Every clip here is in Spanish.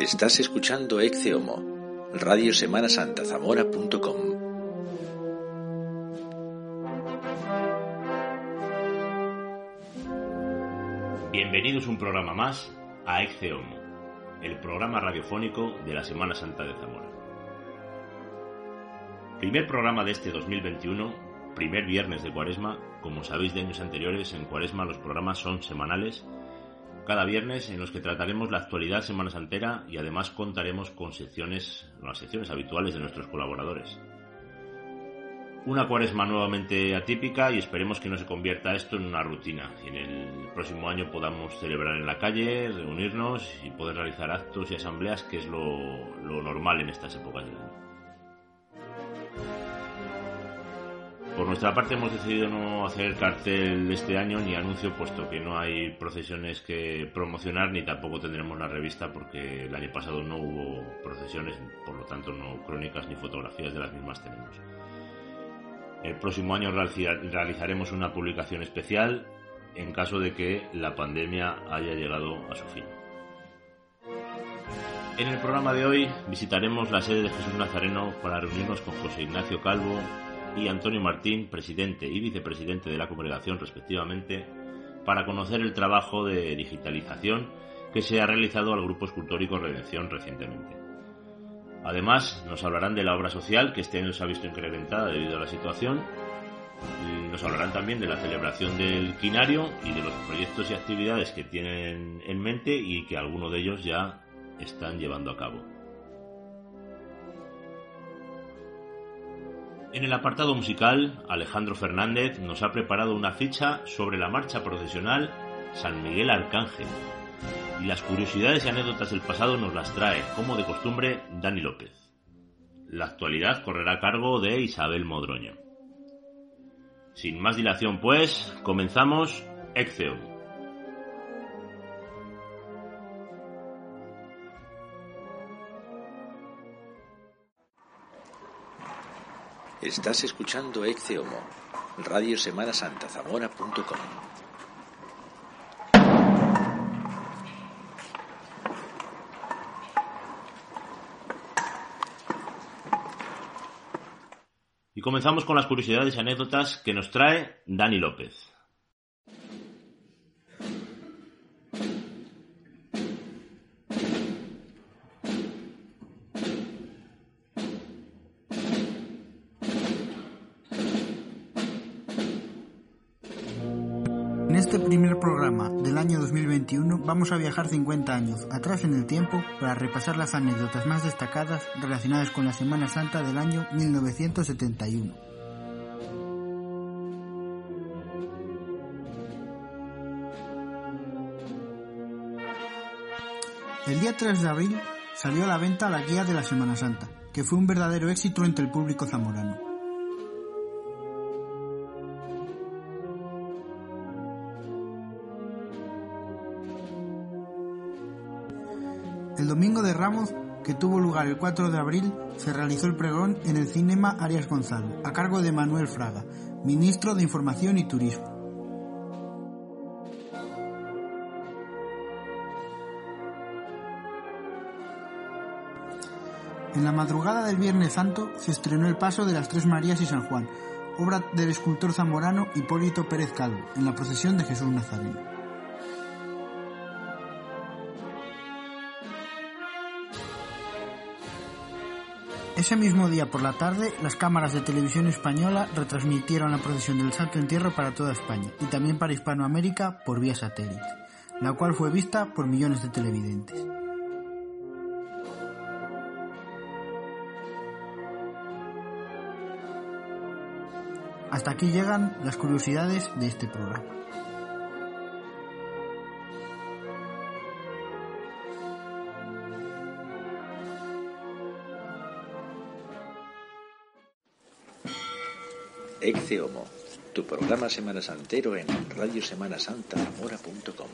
Estás escuchando Ecce Homo, Radio Semana Santa Zamora.com. Bienvenidos un programa más a Ecce Homo, el programa radiofónico de la Semana Santa de Zamora. Primer programa de este 2021, primer viernes de Cuaresma. Como sabéis de años anteriores, en Cuaresma los programas son semanales cada viernes en los que trataremos la actualidad semana santera y además contaremos con secciones, las secciones habituales de nuestros colaboradores. Una cuaresma nuevamente atípica y esperemos que no se convierta esto en una rutina y en el próximo año podamos celebrar en la calle, reunirnos y poder realizar actos y asambleas que es lo, lo normal en estas épocas del año. Por nuestra parte hemos decidido no hacer cartel este año ni anuncio, puesto que no hay procesiones que promocionar ni tampoco tendremos la revista porque el año pasado no hubo procesiones, por lo tanto no crónicas ni fotografías de las mismas tenemos. El próximo año realizaremos una publicación especial en caso de que la pandemia haya llegado a su fin. En el programa de hoy visitaremos la sede de Jesús Nazareno para reunirnos con José Ignacio Calvo, y Antonio Martín, presidente y vicepresidente de la congregación respectivamente, para conocer el trabajo de digitalización que se ha realizado al Grupo Escultórico Redención recientemente. Además, nos hablarán de la obra social que este año se ha visto incrementada debido a la situación. Nos hablarán también de la celebración del quinario y de los proyectos y actividades que tienen en mente y que algunos de ellos ya están llevando a cabo. En el apartado musical, Alejandro Fernández nos ha preparado una ficha sobre la marcha procesional San Miguel Arcángel. Y las curiosidades y anécdotas del pasado nos las trae, como de costumbre, Dani López. La actualidad correrá a cargo de Isabel Modroño. Sin más dilación, pues, comenzamos Exeum. Estás escuchando Ecce Homo, Radio Semana Santa Zamora.com. Y comenzamos con las curiosidades y anécdotas que nos trae Dani López. Vamos a viajar 50 años atrás en el tiempo para repasar las anécdotas más destacadas relacionadas con la Semana Santa del año 1971. El día 3 de abril salió a la venta la guía de la Semana Santa, que fue un verdadero éxito entre el público zamorano. Domingo de Ramos, que tuvo lugar el 4 de abril, se realizó el pregón en el Cinema Arias Gonzalo, a cargo de Manuel Fraga, ministro de Información y Turismo. En la madrugada del Viernes Santo se estrenó el Paso de las Tres Marías y San Juan, obra del escultor zamorano Hipólito Pérez Calvo, en la procesión de Jesús Nazareno. Ese mismo día por la tarde, las cámaras de televisión española retransmitieron la procesión del Santo Entierro para toda España y también para Hispanoamérica por vía satélite, la cual fue vista por millones de televidentes. Hasta aquí llegan las curiosidades de este programa. Ecce Homo, tu programa Semana Santero en radiosemanasantamora.com.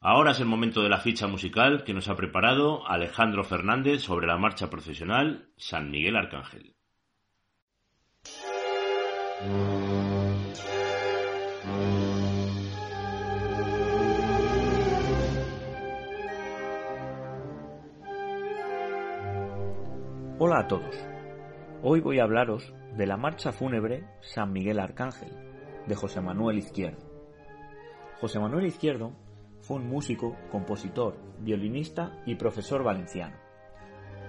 Ahora es el momento de la ficha musical que nos ha preparado Alejandro Fernández sobre la marcha procesional San Miguel Arcángel. Hola a todos. Hoy voy a hablaros de la marcha fúnebre San Miguel Arcángel de José Manuel Izquierdo. José Manuel Izquierdo fue un músico, compositor, violinista y profesor valenciano.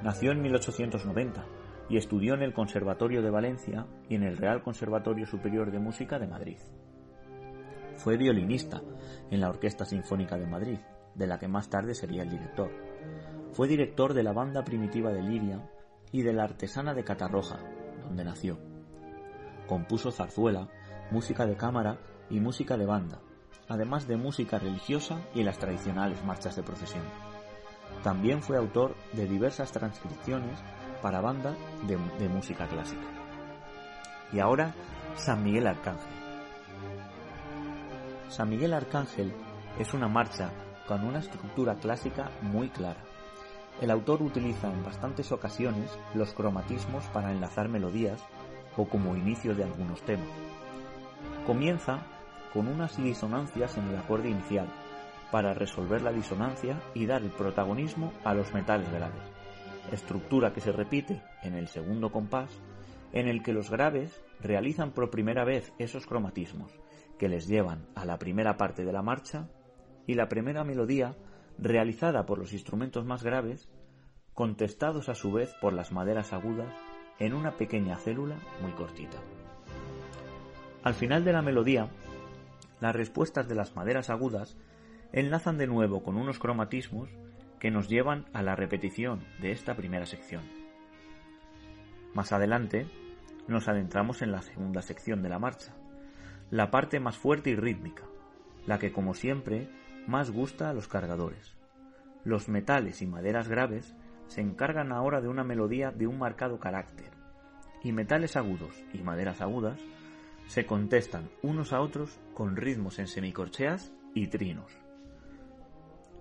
Nació en 1890 y estudió en el Conservatorio de Valencia y en el Real Conservatorio Superior de Música de Madrid. Fue violinista en la Orquesta Sinfónica de Madrid, de la que más tarde sería el director. Fue director de la Banda Primitiva de Liria y de la Artesana de Catarroja, donde nació. Compuso zarzuela, música de cámara y música de banda, además de música religiosa y las tradicionales marchas de procesión. También fue autor de diversas transcripciones para banda de, de música clásica. Y ahora, San Miguel Arcángel. San Miguel Arcángel es una marcha con una estructura clásica muy clara. El autor utiliza en bastantes ocasiones los cromatismos para enlazar melodías o como inicio de algunos temas. Comienza con unas disonancias en el acorde inicial para resolver la disonancia y dar el protagonismo a los metales graves, estructura que se repite en el segundo compás en el que los graves realizan por primera vez esos cromatismos que les llevan a la primera parte de la marcha y la primera melodía realizada por los instrumentos más graves, contestados a su vez por las maderas agudas en una pequeña célula muy cortita. Al final de la melodía, las respuestas de las maderas agudas enlazan de nuevo con unos cromatismos que nos llevan a la repetición de esta primera sección. Más adelante, nos adentramos en la segunda sección de la marcha, la parte más fuerte y rítmica, la que como siempre más gusta a los cargadores. Los metales y maderas graves se encargan ahora de una melodía de un marcado carácter, y metales agudos y maderas agudas se contestan unos a otros con ritmos en semicorcheas y trinos.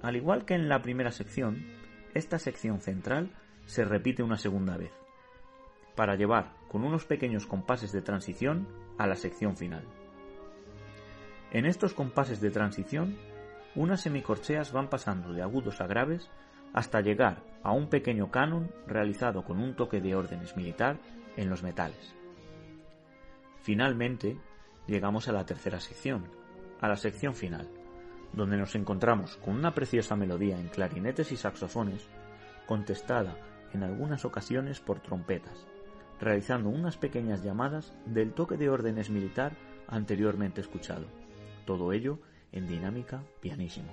Al igual que en la primera sección, esta sección central se repite una segunda vez, para llevar con unos pequeños compases de transición a la sección final. En estos compases de transición, unas semicorcheas van pasando de agudos a graves hasta llegar a un pequeño canon realizado con un toque de órdenes militar en los metales. Finalmente, llegamos a la tercera sección, a la sección final, donde nos encontramos con una preciosa melodía en clarinetes y saxofones, contestada en algunas ocasiones por trompetas, realizando unas pequeñas llamadas del toque de órdenes militar anteriormente escuchado, todo ello en dinámica pianísimo.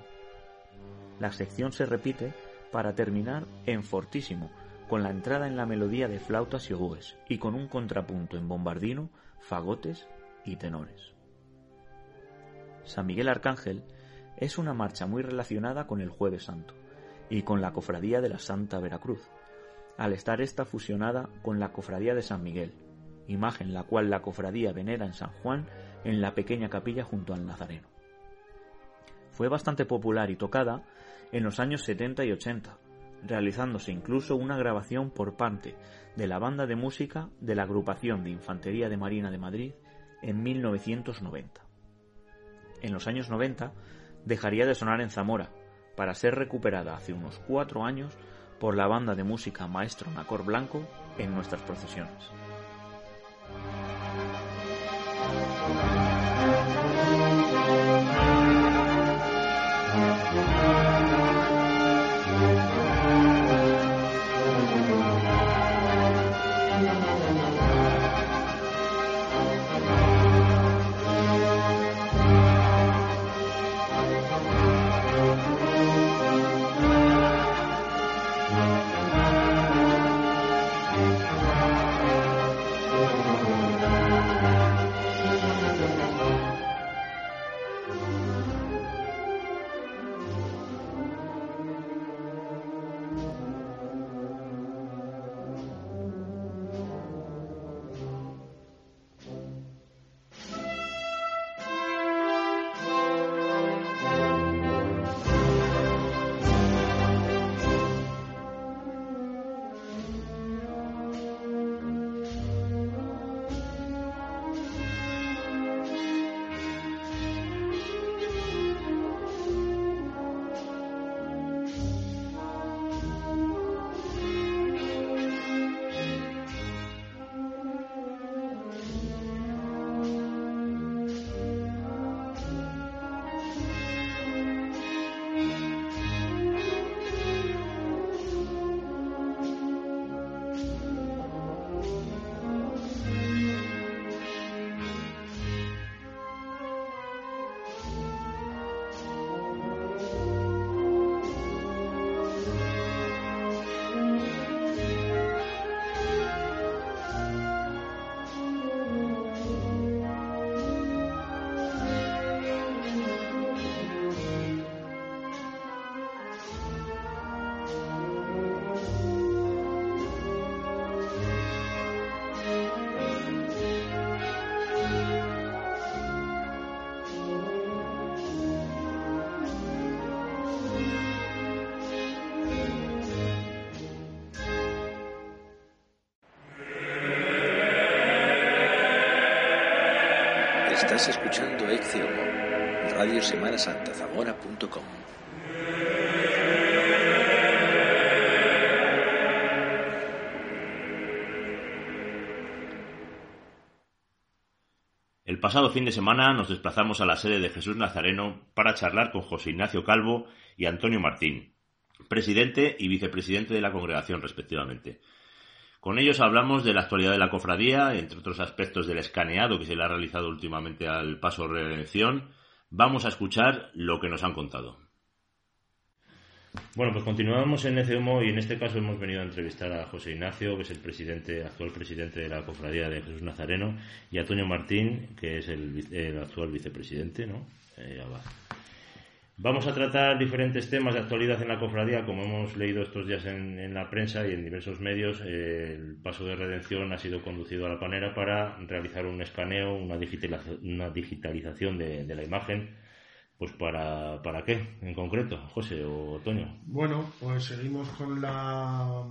La sección se repite para terminar en fortísimo, con la entrada en la melodía de flautas y oboes y con un contrapunto en bombardino, fagotes y tenores. San Miguel Arcángel es una marcha muy relacionada con el Jueves Santo y con la Cofradía de la Santa Veracruz, al estar esta fusionada con la Cofradía de San Miguel, imagen la cual la Cofradía venera en San Juan en la pequeña capilla junto al Nazareno. Fue bastante popular y tocada en los años 70 y 80, realizándose incluso una grabación por parte de la banda de música de la agrupación de Infantería de Marina de Madrid en 1990. En los años 90 dejaría de sonar en Zamora, para ser recuperada hace unos cuatro años por la banda de música Maestro Nacor Blanco en nuestras procesiones. Estás escuchando Ecce Homo, Radio Semana Santa Zamora.com. El pasado fin de semana nos desplazamos a la sede de Jesús Nazareno para charlar con José Ignacio Calvo y Antonio Martín, presidente y vicepresidente de la congregación respectivamente. Con ellos hablamos de la actualidad de la cofradía, entre otros aspectos del escaneado que se le ha realizado últimamente al paso de redención. Vamos a escuchar lo que nos han contado. Bueno, pues continuamos en ECEMO y en este caso hemos venido a entrevistar a José Ignacio, que es el presidente, actual presidente de la cofradía de Jesús Nazareno, y a Antonio Martín, que es el, actual vicepresidente, ¿no? Eh, Vamos a tratar diferentes temas de actualidad en la cofradía, como hemos leído estos días en, la prensa y en diversos medios. Eh, el paso de redención ha sido conducido a la panera para realizar un escaneo, una, digitalización de, la imagen. Pues para, para qué, en concreto, José o Toño. Bueno, pues seguimos con la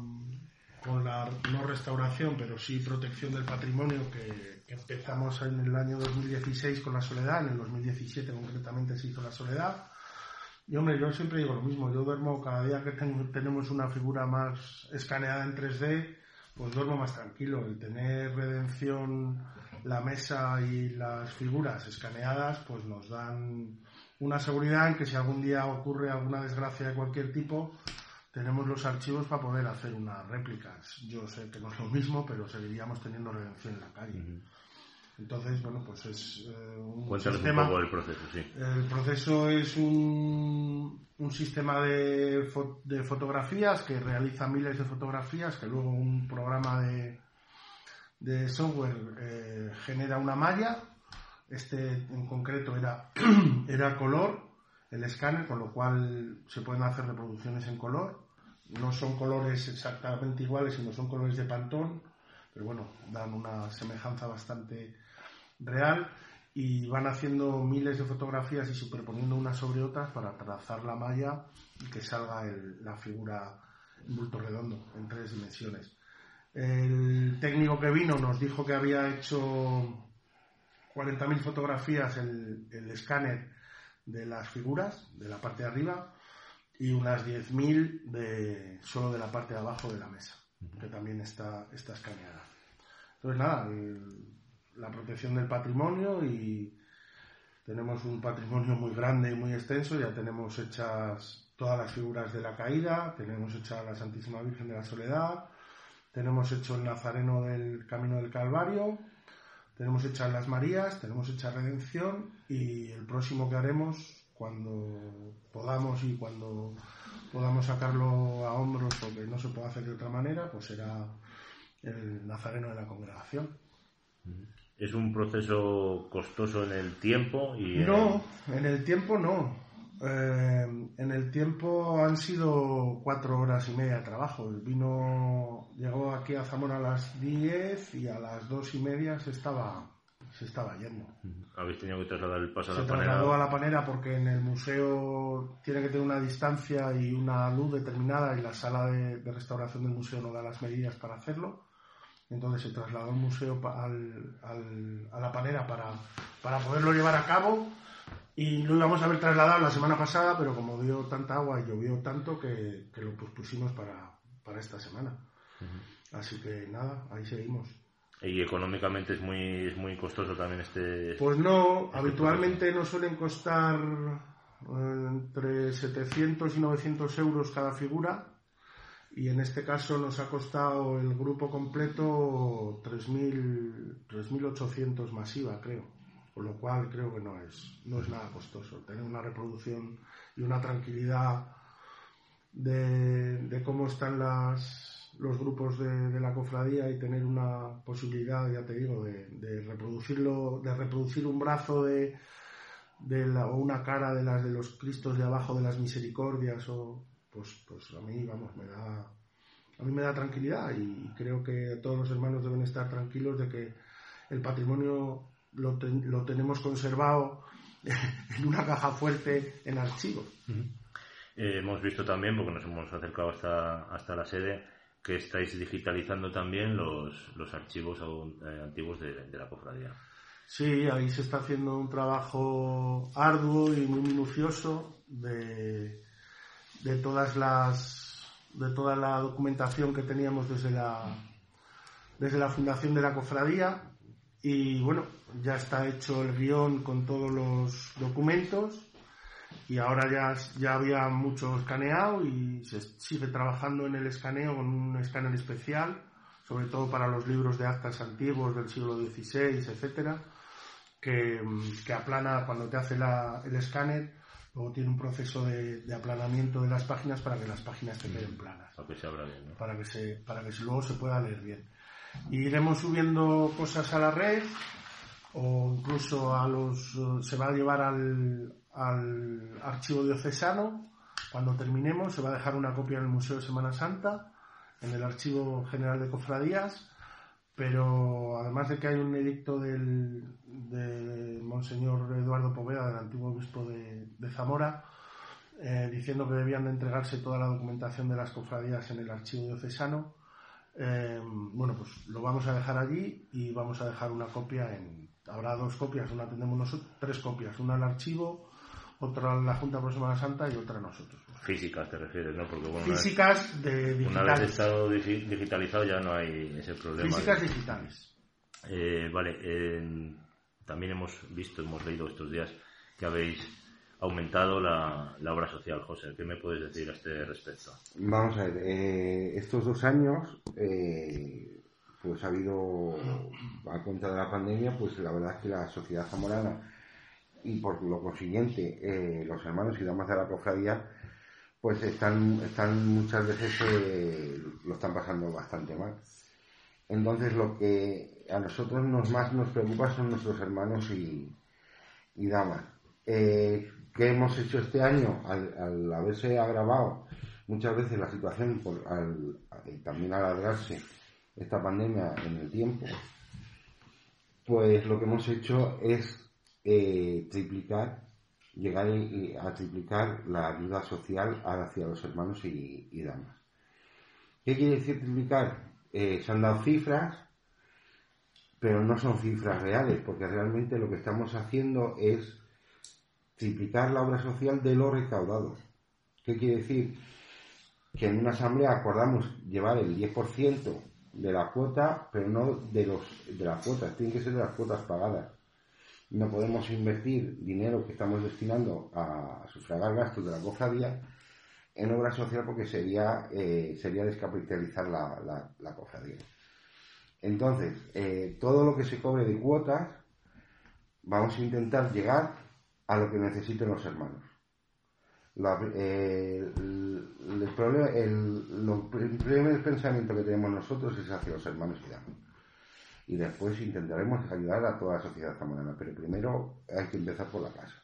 con la no restauración, pero sí protección del patrimonio que empezamos en el año 2016 con la soledad, en el 2017 concretamente se hizo la soledad y hombre, yo siempre digo lo mismo, yo duermo cada día que tenemos una figura más escaneada en 3D, pues duermo más tranquilo. El tener redención, la mesa y las figuras escaneadas, pues nos dan una seguridad en que si algún día ocurre alguna desgracia de cualquier tipo, tenemos los archivos para poder hacer unas réplicas. Yo sé que no es lo mismo, pero seguiríamos teniendo redención en la calle. Entonces, bueno, pues es eh, un sistema... un poco el proceso, sí. El proceso es un, un sistema de, de, fotografías que realiza miles de fotografías, que luego un programa de, de software eh, genera una malla. Este en concreto era, era color, el escáner, con lo cual se pueden hacer reproducciones en color. No son colores exactamente iguales, sino son colores de pantón, pero bueno, dan una semejanza bastante real y van haciendo miles de fotografías y superponiendo unas sobre otras para trazar la malla y que salga la figura en bulto redondo en tres dimensiones. El técnico que vino nos dijo que había hecho 40.000 fotografías el, el escáner de las figuras, de la parte de arriba, y unas 10.000 de, solo de la parte de abajo de la mesa, que también está, está escaneada. Entonces, nada, la protección del patrimonio y tenemos un patrimonio muy grande y muy extenso, ya tenemos hechas todas las figuras de la caída, tenemos hecha la Santísima Virgen de la Soledad, tenemos hecho el Nazareno del Camino del Calvario, tenemos hechas las Marías, tenemos hecha Redención y el próximo que haremos cuando podamos y cuando podamos sacarlo a hombros porque no se puede hacer de otra manera, pues será el Nazareno de la Congregación. ¿Es un proceso costoso en el tiempo? Y No, en el tiempo no. Eh, en el tiempo han sido cuatro horas y media de trabajo. El vino llegó aquí a Zamora a las diez y a las dos y media se estaba, se estaba yendo. ¿Habéis tenido que trasladar el paso a la panera? Se trasladó a la panera porque en el museo tiene que tener una distancia y una luz determinada y la sala de restauración del museo no da las medidas para hacerlo entonces se trasladó el museo al, a la panera para, para poderlo llevar a cabo y lo íbamos a haber trasladado la semana pasada, pero como dio tanta agua y llovió tanto que, lo pusimos para, para esta semana. Así que nada, ahí seguimos. ¿Y económicamente es muy, es muy costoso también este...? Pues no, este habitualmente nos suelen costar eh, entre 700 y 900 euros cada figura y en este caso nos ha costado el grupo completo 3.800 masiva, creo. Con lo cual creo que no es, no es nada costoso. Tener una reproducción y una tranquilidad de, cómo están las, los grupos de, la cofradía y tener una posibilidad, ya te digo, de, reproducirlo, de reproducir un brazo de, la, o una cara de las de los Cristos de abajo de las misericordias o pues, pues a mí, vamos, me da, a mí me da tranquilidad y creo que todos los hermanos deben estar tranquilos de que el patrimonio lo, lo tenemos conservado en una caja fuerte en archivo. Eh, hemos visto también, porque nos hemos acercado hasta, hasta la sede, que estáis digitalizando también los, los archivos eh, antiguos de, la cofradía. Sí, ahí se está haciendo un trabajo arduo y muy minucioso de, de todas las de toda la documentación que teníamos desde la desde la fundación de la cofradía y bueno ya está hecho el guion con todos los documentos y ahora ya, ya había mucho escaneado y se sigue trabajando en el escaneo con un escáner especial sobre todo para los libros de actas antiguos del siglo XVI, etcétera, que, que aplana cuando te hace la, el escáner, luego tiene un proceso de, de, aplanamiento de las páginas para que las páginas te queden planas. Para que se abra bien, ¿no? Para que, se, para que luego se pueda leer bien. Y iremos subiendo cosas a la red o incluso a los se va a llevar al, al archivo diocesano cuando terminemos se va a dejar una copia en el Museo de Semana Santa en el Archivo General de Cofradías, pero además de que hay un edicto del, de Monseñor Eduardo Poveda, del antiguo obispo de, Zamora, eh, diciendo que debían de entregarse toda la documentación de las cofradías en el archivo diocesano. Eh, bueno, pues lo vamos a dejar allí y vamos a dejar una copia en. Habrá dos copias, una tendremos nosotros, tres copias, una al archivo, otra la Junta por Semana Santa y otra nosotros. Físicas te refieres, ¿no? Porque bueno, Físicas una vez, de digitales. Una vez estado digi digitalizado ya no hay ese problema. Físicas de... digitales. Eh, vale, eh, también hemos visto, hemos leído estos días que habéis aumentado la, la, obra social, José. ¿Qué me puedes decir a este respecto? Vamos a ver, eh, estos dos años, pues ha habido, a cuenta de la pandemia, pues la verdad es que la sociedad zamorana y por lo consiguiente eh, los hermanos y damas de la cofradía pues están, están muchas veces eh, lo están pasando bastante mal. Entonces lo que a nosotros nos más nos preocupa son nuestros hermanos y, y damas. Eh, ¿Qué hemos hecho este año? Al, al, haberse agravado muchas veces la situación, por, al, también alargarse esta pandemia en el tiempo, pues lo que hemos hecho es eh, triplicar, llegar a triplicar la ayuda social hacia los hermanos y, damas. ¿Qué quiere decir triplicar? Eh, se han dado cifras, pero no son cifras reales, porque realmente lo que estamos haciendo es triplicar la obra social de lo recaudado. ¿Qué quiere decir? Que en una asamblea acordamos llevar el 10% de la cuota, pero no de, los, de las cuotas, tienen que ser de las cuotas pagadas no podemos invertir dinero que estamos destinando a sufragar gastos de la cofradía en obra social porque sería, eh, sería descapitalizar la, la, cofradía. Entonces, eh, todo lo que se cobre de cuotas, vamos a intentar llegar a lo que necesiten los hermanos. Eh, el, el primer pensamiento que tenemos nosotros es hacia los hermanos y damas y después intentaremos ayudar a toda la sociedad zamorana, pero primero hay que empezar por la casa.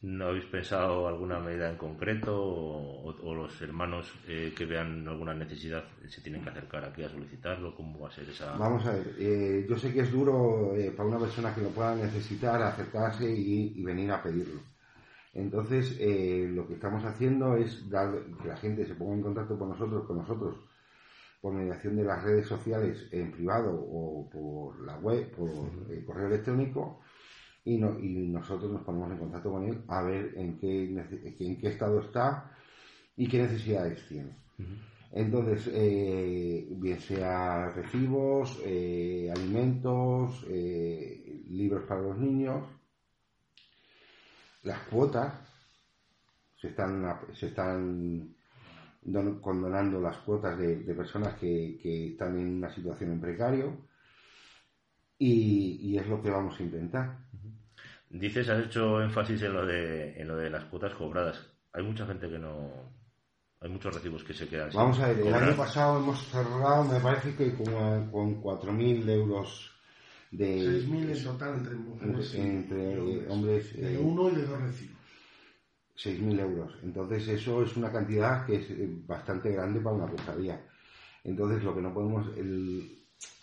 ¿No habéis pensado alguna medida en concreto o, o los hermanos eh, que vean alguna necesidad se tienen que acercar aquí a solicitarlo? ¿Cómo va a ser esa...? Vamos a ver, eh, yo sé que es duro eh, para una persona que lo pueda necesitar acercarse y, y venir a pedirlo. Entonces, eh, lo que estamos haciendo es dar que la gente se ponga en contacto con nosotros, con nosotros, por mediación de las redes sociales en privado o por la web, por el correo electrónico, y, no, y nosotros nos ponemos en contacto con él a ver en qué, en qué estado está y qué necesidades tiene. Uh -huh. Entonces, eh, bien sea recibos, eh, alimentos, eh, libros para los niños, las cuotas se están, se están don, condonando las cuotas de, de personas que, que, están en una situación en precario y, y, es lo que vamos a intentar. Dices, has hecho énfasis en lo de, en lo de las cuotas cobradas. Hay mucha gente que no... Hay muchos recibos que se quedan Vamos sin a ver, cobrar. el año pasado hemos cerrado, me parece que con, con 4.000 euros de... 6.000 en total entre mujeres entre, hombres de eh, uno y de dos recibos. 6.000 euros. Entonces eso es una cantidad que es eh, bastante grande para una cofradía. Entonces lo que no podemos... El,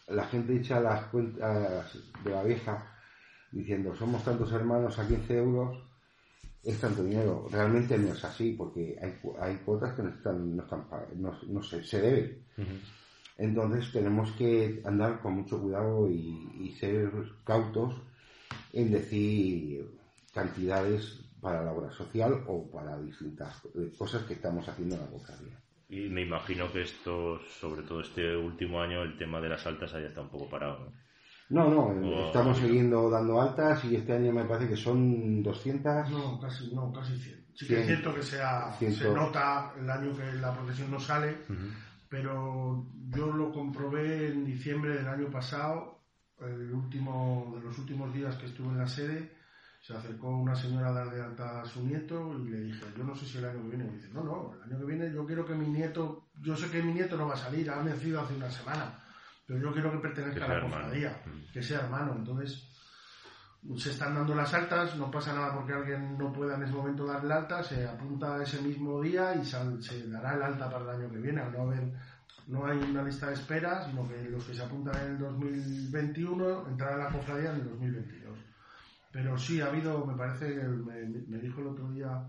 la gente echa las cuentas de la vieja diciendo somos tantos hermanos a 15 euros, es tanto dinero. Realmente no es así porque hay, hay cuotas que no están, no, están, no, no se, se deben. Uh -huh. Entonces tenemos que andar con mucho cuidado y, y ser cautos en decir cantidades para la obra social o para distintas eh, cosas que estamos haciendo en la cofradía. Y me imagino que esto, sobre todo este último año, el tema de las altas haya estado un poco parado. ¿no? No, no, O- estamos siguiendo dando altas y este año me parece que son 200. No, casi, no, casi 100. Sí que es cierto que sea, Ciento. se nota el año que la procesión no sale, pero yo lo comprobé en diciembre del año pasado, el último de los últimos días que estuve en la sede, se acercó una señora a dar de alta a su nieto y le dije, yo no sé si el año que viene, y dice, no, no, el año que viene yo quiero que mi nieto, yo sé que mi nieto no va a salir, ha nacido hace una semana, pero yo quiero que pertenezca Que a la cofradía, Mm. que sea hermano, entonces se están dando las altas, no pasa nada porque alguien no pueda en ese momento dar el alta, se apunta ese mismo día y sal- se dará el alta para el año que viene. Al no haber, no hay una lista de espera, sino que los que se apuntan en el 2021 entrarán a la cofradía en el 2022. Pero sí, ha habido, me parece, me, me dijo el otro día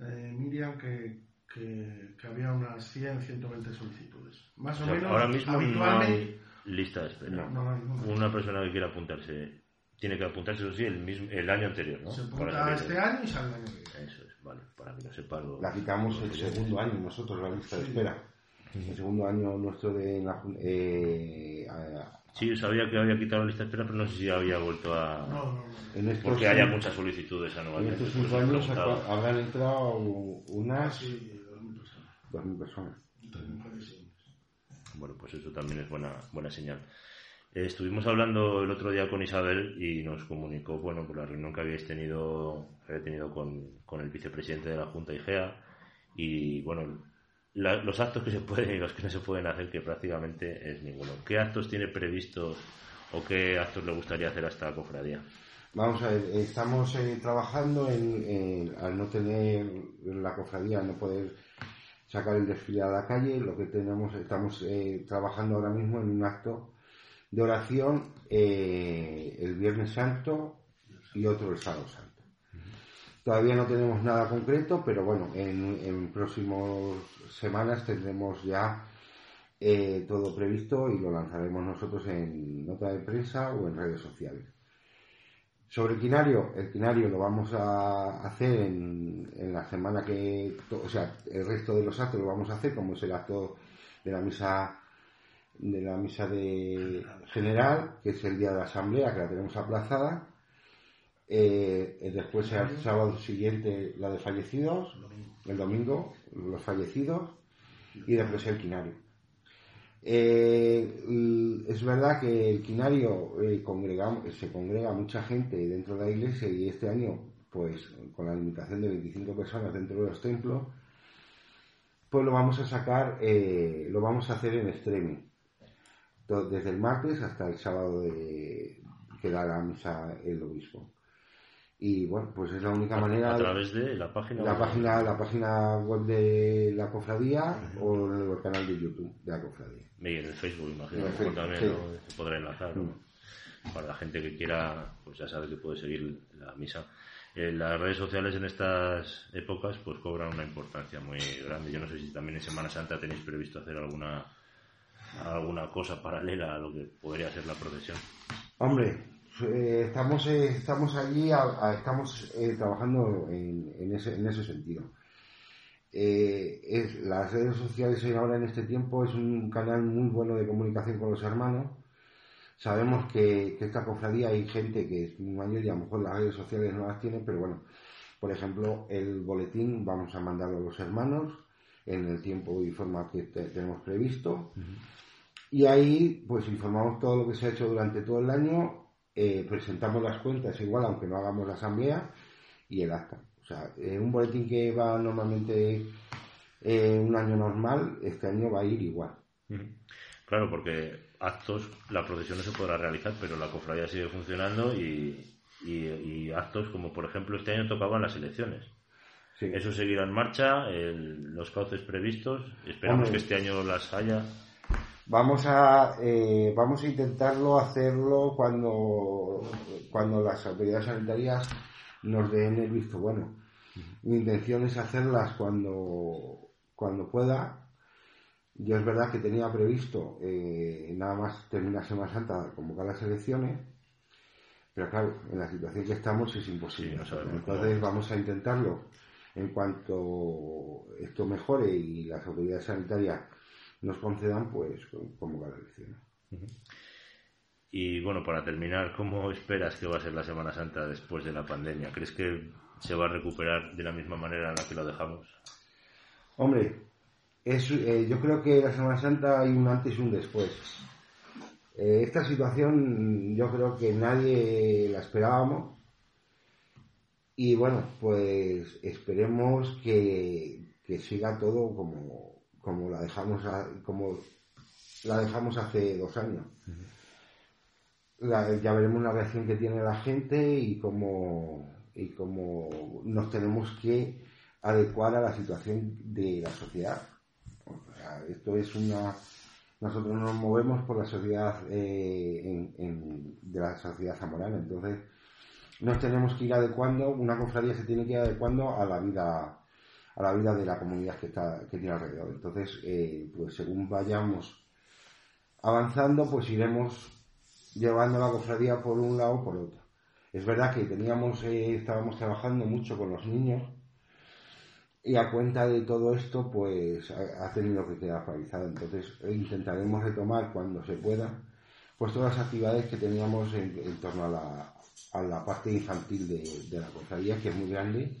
eh, Miriam que, que, que había unas 100, 120 solicitudes. Más o, O sea, menos, ahora mismo no habitualmente, hay lista de espera. no, no hay ninguna. Una persona que quiera apuntarse tiene que apuntarse, eso sí, el, mismo, el año anterior, ¿no? se apunta este año y sale el año que viene. Eso es, vale, para que lo sepa. lo- La quitamos el segundo año nosotros, la lista de espera. El segundo año nuestro de eh, Sí, sabía que había quitado la lista de espera, pero no sé si había vuelto a... No, no, en Porque haya muchas solicitudes en anualmente. estos cinco años habrán entrado unas 2.000 personas. 2.000 personas. Mujeres y hombres. Bueno, pues eso también es buena, buena señal. Eh, estuvimos hablando el otro día con Isabel y nos comunicó, bueno, por la reunión que habíais tenido, que había tenido con, con el vicepresidente de la Junta IGEA y, bueno, la- los actos que se pueden y los que no se pueden hacer, que prácticamente es ninguno. ¿Qué actos tiene previstos o qué actos le gustaría hacer a esta cofradía? Vamos a ver, estamos eh, trabajando en, en- al no tener la cofradía, no poder sacar el desfile a la calle, lo que tenemos, estamos eh, trabajando ahora mismo en un acto de oración eh, el Viernes Santo y otro el Sábado Santo. Todavía no tenemos nada concreto, pero bueno, en, próximas semanas tendremos ya eh, todo previsto y lo lanzaremos nosotros en nota de prensa o en redes sociales. Sobre el quinario, el quinario lo vamos a hacer en, en la semana que, o sea, el resto de los actos lo vamos a hacer como es el acto de la misa de la misa de general, que es el día de la asamblea, que la tenemos aplazada. Eh, eh, después el sábado siguiente la de fallecidos, el domingo los fallecidos y después el quinario. Eh, es verdad que el quinario eh, congregamos- se congrega mucha gente dentro de la iglesia y este año, pues con la limitación de 25 personas dentro de los templos, pues lo vamos a sacar, eh, lo vamos a hacer en. To- Desde el martes hasta el sábado de, que da la misa el obispo. Y bueno, pues es la única manera. A través de la página la web. página, la página web de la cofradía o en el canal de YouTube de la cofradía. Y en el Facebook, imagino, el Facebook, también sí. ¿no? se podrá enlazar. ¿no? Para la gente que quiera, pues ya sabe que puede seguir la misa. Eh, las redes sociales en estas épocas pues cobran una importancia muy grande. Yo no sé si también en Semana Santa tenéis previsto hacer alguna alguna cosa paralela a lo que podría ser la procesión. Hombre, eh, estamos, eh, estamos allí, a- a- estamos eh, trabajando en, en ese, en ese sentido. Es, las redes sociales ahora en este tiempo es un canal muy bueno de comunicación con los hermanos. Sabemos que, que esta cofradía hay gente que es muy mayor y a lo mejor las redes sociales no las tiene, pero bueno, por ejemplo, el boletín vamos a mandarlo a los hermanos en el tiempo y forma que te- tenemos previsto. Y ahí, pues informamos todo lo que se ha hecho durante todo el año, eh, presentamos las cuentas igual, aunque no hagamos la asamblea, y el acta. O sea, eh, un boletín que va normalmente eh, un año normal, este año va a ir igual. Claro, porque actos, la procesión no se podrá realizar, pero la cofradía sigue funcionando y, y- y actos como por ejemplo este año tocaban las elecciones. Sí. Eso seguirá en marcha, el- los cauces previstos, esperamos Hombre. que este año las haya. Vamos a, eh, vamos a intentarlo hacerlo cuando, cuando las autoridades sanitarias nos den el visto bueno. Mi intención es hacerlas cuando, cuando pueda Yo es verdad que tenía previsto eh, nada más terminar Semana Santa convocar las elecciones, pero claro, en la situación que estamos es imposible. Entonces vamos a intentarlo en cuanto esto mejore y las autoridades sanitarias nos concedan, pues convocar las elecciones. Y bueno, para terminar, ¿cómo esperas que va a ser la Semana Santa después de la pandemia? ¿Crees que se va a recuperar de la misma manera en la que lo dejamos? Hombre, es, eh, yo creo que la Semana Santa hay un antes y un después. Eh, esta situación yo creo que nadie la esperábamos y bueno, pues esperemos que, siga todo como, como la dejamos como la dejamos hace dos años ya veremos la reacción que tiene la gente y cómo, y cómo nos tenemos que adecuar a la situación de la sociedad. esto es una. Nosotros nos movemos por la sociedad eh, de la sociedad zamorana, entonces nos tenemos que ir adecuando, una cofradía se tiene que ir adecuando a la vida a la vida de la comunidad que está que tiene alrededor. Entonces, eh, pues según vayamos avanzando, pues iremos llevando la cofradía por un lado o por otro. Es verdad que teníamos, eh, estábamos trabajando mucho con los niños y a cuenta de todo esto, pues ha, tenido que quedar paralizado. Entonces intentaremos retomar cuando se pueda, pues todas las actividades que teníamos en, torno a la, a la, parte infantil de, de la cofradía, que es muy grande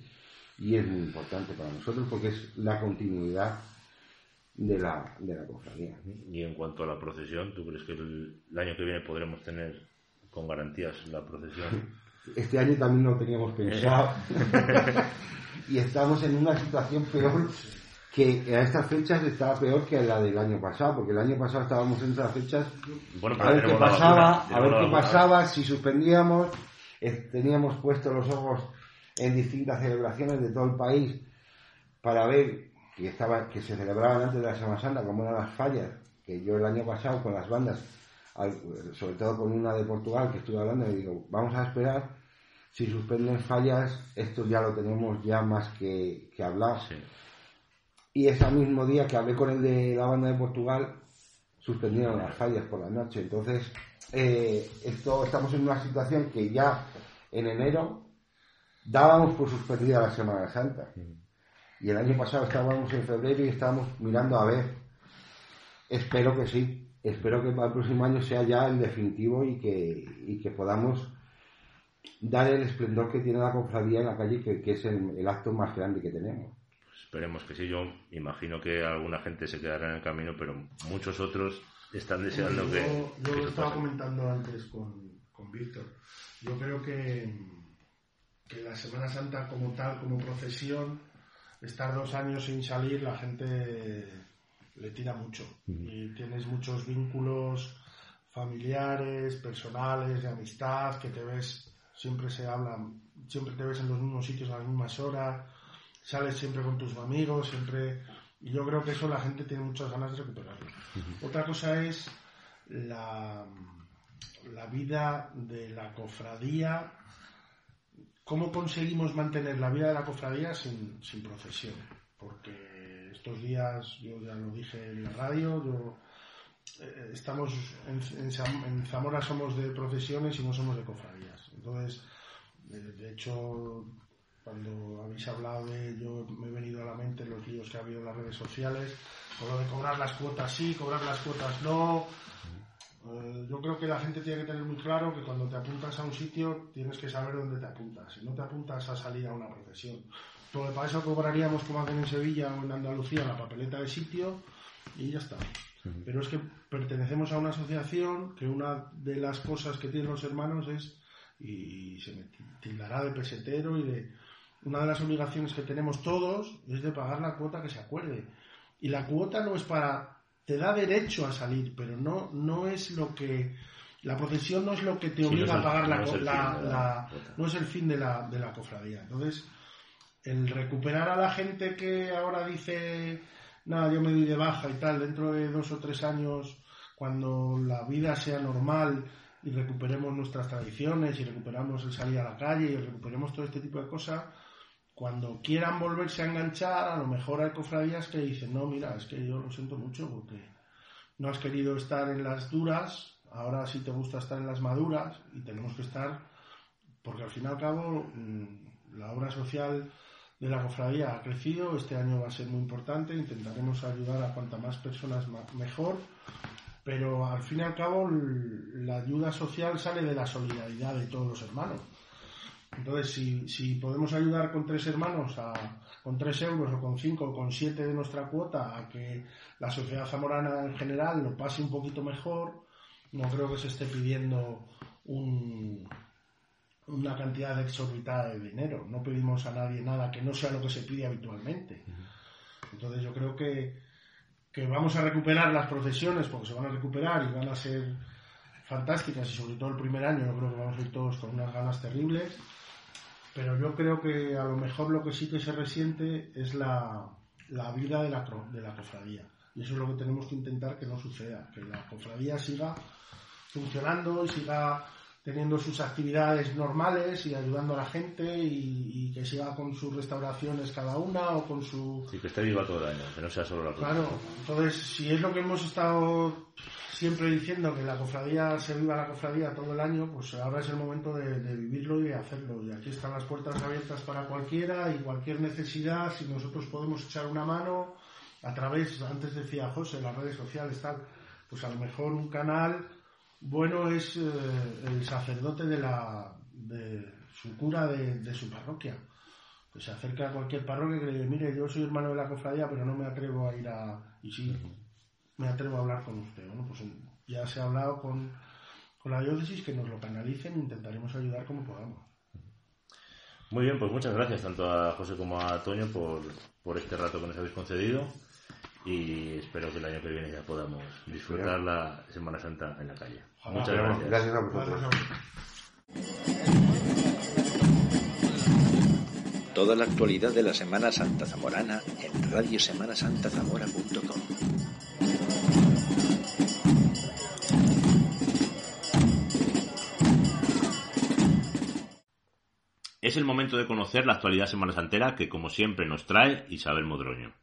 y es muy importante para nosotros porque es la continuidad de la, de la cofradía. Y en cuanto a la procesión, ¿tú crees que el, año que viene podremos tener con garantías la procesión? Este año también lo teníamos pensado. y estamos en una situación peor que a estas fechas estaba peor que la del año pasado, porque el año pasado estábamos en estas fechas a ver qué pasaba, a ver qué pasaba, si suspendíamos, eh, teníamos puestos los ojos en distintas celebraciones de todo el país para ver que, estaba, que se celebraban antes de la Semana Santa, como eran las fallas, que yo el año pasado con las bandas, sobre todo con una de Portugal que estuve hablando, le digo, vamos a esperar, si suspenden fallas, esto ya lo tenemos ya más que, que hablar. Y ese mismo día que hablé con el de la banda de Portugal, suspendieron las fallas por la noche. Entonces, eh, esto estamos en una situación que ya en enero dábamos por suspendida la Semana Santa. Y el año pasado estábamos en febrero y estábamos mirando a ver. Espero que sí. Espero que para el próximo año sea ya el definitivo y que, que podamos dar el esplendor que tiene la cofradía en la calle, que, que es el, acto más grande que tenemos. Pues esperemos que sí. Yo imagino que alguna gente se quedará en el camino, pero muchos otros están deseando que. Yo lo estaba comentando antes con, con Víctor. Yo creo que, que la Semana Santa, como tal, como procesión, estar dos años sin salir, la gente le tira mucho. Y tienes muchos vínculos familiares, personales, de amistad, que te ves, siempre se hablan, siempre te ves en los mismos sitios a las mismas horas, sales siempre con tus amigos, siempre... Y yo creo que eso la gente tiene muchas ganas de recuperarlo. Otra cosa es la, la vida de la cofradía ¿Cómo conseguimos mantener la vida de la cofradía sin, procesión? Porque estos días, yo ya lo dije en la radio, yo, eh, estamos en, Zamora somos de procesiones y no somos de cofradías. Entonces, de, hecho, cuando habéis hablado de yo me he venido a la mente los líos que ha habido en las redes sociales, con lo de cobrar las cuotas sí, cobrar las cuotas no, eh, yo creo que la gente tiene que tener muy claro que cuando te apuntas a un sitio tienes que saber dónde te apuntas. Si no te apuntas a salir a una procesión. Porque para eso cobraríamos como hacen en Sevilla o en Andalucía la papeleta de sitio y ya está. Pero es que pertenecemos a una asociación que una de las cosas que tienen los hermanos es, y se me tildará de pesetero y de... Una de las obligaciones que tenemos todos es de pagar la cuota que se acuerde. Y la cuota no es para te da derecho a salir, pero no, no es lo que... La procesión no es lo que te obliga a pagar la, la, no es el fin de la, de la cofradía. Entonces, el recuperar a la gente que ahora dice, nada, yo me doy de baja y tal, dentro de dos o tres años, cuando la vida sea normal y recuperemos nuestras tradiciones y recuperamos el salir a la calle y recuperemos todo este tipo de cosas, cuando quieran volverse a enganchar, a lo mejor hay cofradías que dicen, no, mira, es que yo lo siento mucho porque no has querido estar en las duras, ahora sí te gusta estar en las maduras y tenemos que estar, porque al fin y al cabo mm, la obra social de la cofradía ha crecido, este año va a ser muy importante, intentaremos ayudar a cuanta más personas mejor, pero al fin y al cabo la ayuda social sale de la solidaridad de todos los hermanos. Entonces, si, si podemos ayudar con tres hermanos, a, con tres euros o con cinco o con siete de nuestra cuota, a que la sociedad zamorana en general lo pase un poquito mejor, no creo que se esté pidiendo un, una cantidad exorbitada de dinero. No pedimos a nadie nada que no sea lo que se pide habitualmente. Entonces yo creo que, que vamos a recuperar las procesiones porque se van a recuperar y van a ser fantásticas y sobre todo el primer año yo creo que vamos a ir todos con unas ganas terribles. Pero yo creo que a lo mejor lo que sí que se resiente es la, la vida de la, de la cofradía. Y eso es lo que tenemos que intentar que no suceda, que la cofradía siga funcionando y siga teniendo sus actividades normales y ayudando a la gente y, que siga con sus restauraciones cada una o con su... Sí, que esté viva todo el año, que no sea solo la Claro, entonces si es lo que hemos estado siempre diciendo, que la cofradía se viva la cofradía todo el año, pues ahora es el momento de, de vivirlo y de hacerlo. Y aquí están las puertas abiertas para cualquiera y cualquier necesidad, si nosotros podemos echar una mano a través, antes decía José, las redes sociales, tal, pues a lo mejor un canal bueno es eh, el sacerdote de la de su cura de, su parroquia. Que se acerca a cualquier parroquia y le dice, mire, yo soy hermano de la cofradía, pero no me atrevo a ir a... Y sí, me atrevo a hablar con usted. Bueno, pues ya se ha hablado con, con la diócesis, que nos lo canalicen e intentaremos ayudar como podamos. Muy bien, pues muchas gracias tanto a José como a Toño por, por este rato que nos habéis concedido y espero que el año que viene ya podamos disfrutar la Semana Santa en la calle. Muchas gracias. Gracias a vosotros. Toda la actualidad de la Semana Santa Zamorana en radiosemanasantazamora.com. Es el momento de conocer la actualidad semana santera que como siempre nos trae Isabel Modroño.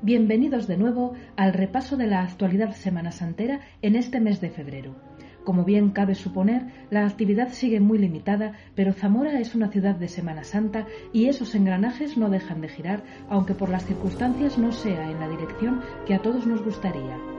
Bienvenidos de nuevo al repaso de la actualidad semana santera en este mes de febrero. Como bien cabe suponer, la actividad sigue muy limitada, pero Zamora es una ciudad de Semana Santa y esos engranajes no dejan de girar, aunque por las circunstancias no sea en la dirección que a todos nos gustaría.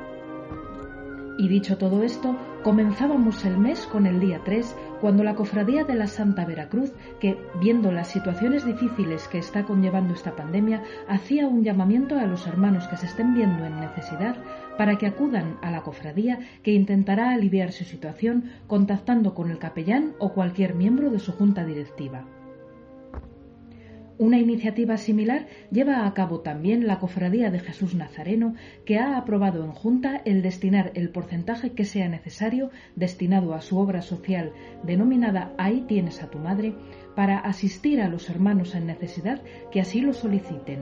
Y dicho todo esto, comenzábamos el mes con el día 3, cuando la Cofradía de la Santa Veracruz, que, viendo las situaciones difíciles que está conllevando esta pandemia, hacía un llamamiento a los hermanos que se estén viendo en necesidad para que acudan a la cofradía que intentará aliviar su situación contactando con el capellán o cualquier miembro de su junta directiva. Una iniciativa similar lleva a cabo también la Cofradía de Jesús Nazareno, que ha aprobado en Junta el destinar el porcentaje que sea necesario destinado a su obra social denominada Ahí tienes a tu madre, para asistir a los hermanos en necesidad que así lo soliciten.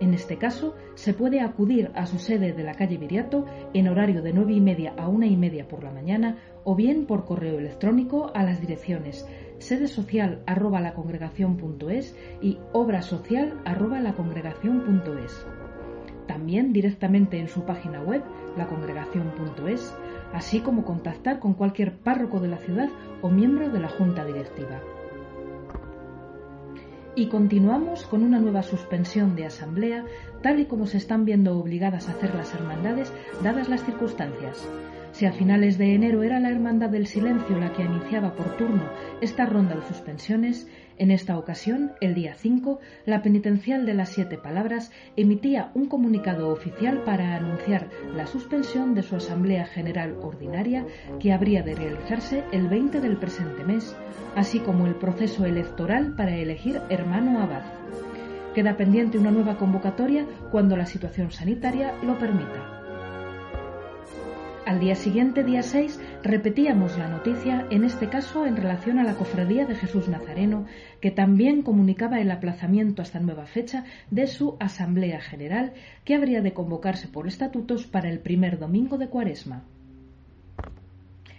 En este caso, se puede acudir a su sede de la calle Viriato en horario de nueve y media a una y media por la mañana o bien por correo electrónico a las direcciones sede social arroba la y obra social arroba la También directamente en su página web, lacongregación.es, así como contactar con cualquier párroco de la ciudad o miembro de la junta directiva. Y continuamos con una nueva suspensión de asamblea, tal y como se están viendo obligadas a hacer las hermandades dadas las circunstancias. Si a finales de enero era la Hermandad del Silencio la que iniciaba por turno esta ronda de suspensiones, en esta ocasión, el día 5, la Penitencial de las Siete Palabras emitía un comunicado oficial para anunciar la suspensión de su Asamblea General Ordinaria que habría de realizarse el 20 del presente mes, así como el proceso electoral para elegir hermano abad. Queda pendiente una nueva convocatoria cuando la situación sanitaria lo permita. Al día siguiente, día 6, repetíamos la noticia, en este caso en relación a la Cofradía de Jesús Nazareno, que también comunicaba el aplazamiento hasta nueva fecha de su Asamblea General, que habría de convocarse por estatutos para el primer domingo de Cuaresma.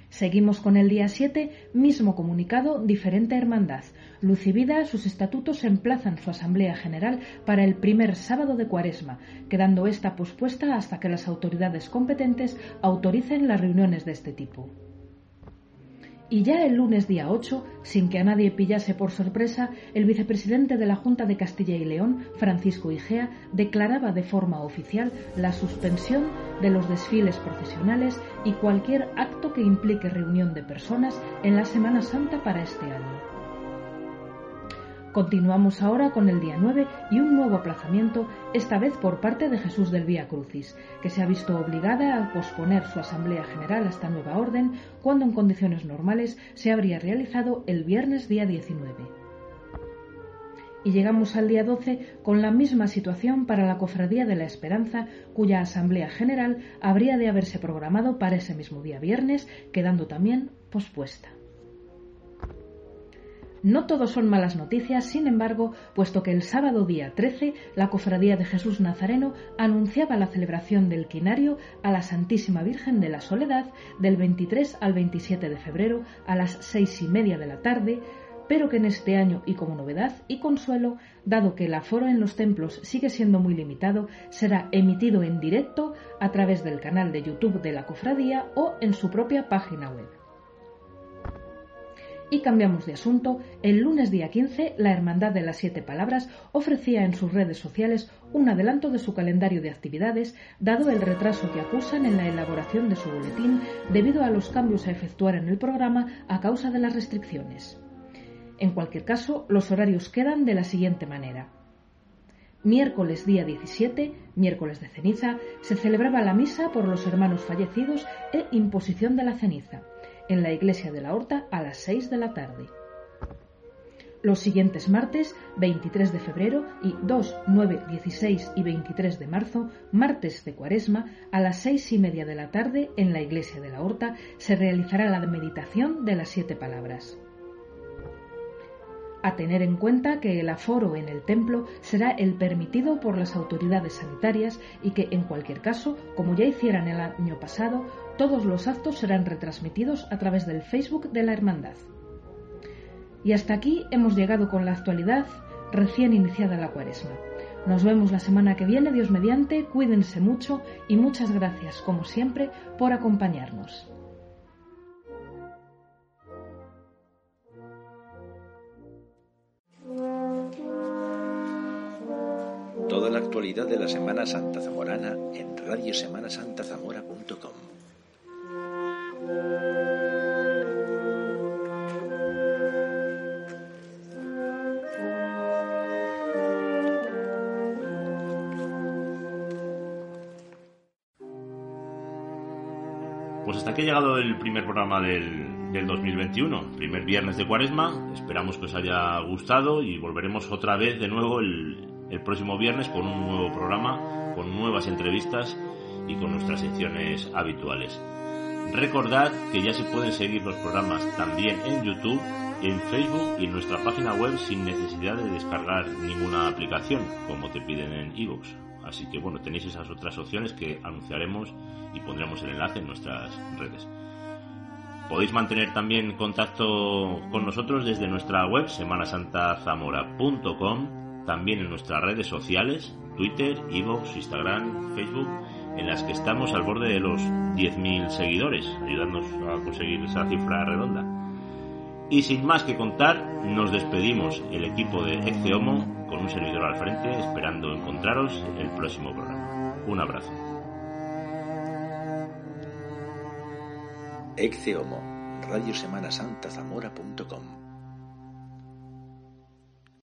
Seguimos con el día 7, mismo comunicado, diferente hermandad. Luz y Vida, sus estatutos emplazan su Asamblea General para el primer sábado de Cuaresma, quedando esta pospuesta hasta que las autoridades competentes autoricen las reuniones de este tipo. Y ya el lunes día 8, sin que a nadie pillase por sorpresa, el vicepresidente de la Junta de Castilla y León, Francisco Igea, declaraba de forma oficial la suspensión de los desfiles profesionales y cualquier acto que implique reunión de personas en la Semana Santa para este año. Continuamos ahora con el día 9 y un nuevo aplazamiento, esta vez por parte de Jesús del Vía Crucis, que se ha visto obligada a posponer su Asamblea General a esta nueva orden, cuando en condiciones normales se habría realizado el viernes día 19. Y llegamos al día 12 con la misma situación para la Cofradía de la Esperanza, cuya Asamblea General habría de haberse programado para ese mismo día viernes, quedando también pospuesta. No todo son malas noticias, sin embargo, puesto que el sábado día 13 la Cofradía de Jesús Nazareno anunciaba la celebración del quinario a la Santísima Virgen de la Soledad del 23 al 27 de febrero a las seis y media de la tarde, pero que en este año y como novedad y consuelo, dado que el aforo en los templos sigue siendo muy limitado, será emitido en directo a través del canal de YouTube de la Cofradía o en su propia página web. Y cambiamos de asunto. El lunes día 15, la Hermandad de las Siete Palabras ofrecía en sus redes sociales un adelanto de su calendario de actividades, dado el retraso que acusan en la elaboración de su boletín debido a los cambios a efectuar en el programa a causa de las restricciones. En cualquier caso, los horarios quedan de la siguiente manera. Miércoles día 17, miércoles de ceniza, se celebraba la misa por los hermanos fallecidos e imposición de la ceniza en la iglesia de la Horta a las 6 de la tarde. Los siguientes martes, 23 de febrero y 2, 9, 16 y 23 de marzo, martes de cuaresma, a las seis y media de la tarde, en la iglesia de la Horta, se realizará la meditación de las siete palabras. A tener en cuenta que el aforo en el templo será el permitido por las autoridades sanitarias y que, en cualquier caso, como ya hicieran el año pasado, todos los actos serán retransmitidos a través del Facebook de la Hermandad. Y hasta aquí hemos llegado con la actualidad recién iniciada la cuaresma. Nos vemos la semana que viene, Dios mediante, cuídense mucho y muchas gracias, como siempre, por acompañarnos. Toda la actualidad de la Semana Santa Zamorana en radiosemanasantazamora.com. Pues hasta aquí ha llegado el primer programa del, del 2021, primer viernes de cuaresma. Esperamos que os haya gustado y volveremos otra vez de nuevo el, el próximo viernes con un nuevo programa, con nuevas entrevistas y con nuestras secciones habituales. Recordad que ya se pueden seguir los programas también en YouTube, en Facebook y en nuestra página web sin necesidad de descargar ninguna aplicación, como te piden en iVoox. Así que bueno, tenéis esas otras opciones que anunciaremos y pondremos el enlace en nuestras redes. Podéis mantener también contacto con nosotros desde nuestra web semanasantazamora.com, también en nuestras redes sociales, Twitter, iVoox, Instagram, Facebook, en las que estamos al borde de los 10.000 seguidores, ayudándonos a conseguir esa cifra redonda. Y sin más que contar, nos despedimos el equipo de Ece Homo con un servidor al frente, esperando encontraros en el próximo programa. Un abrazo. Ecce Homo, radiosemanasantazamora.com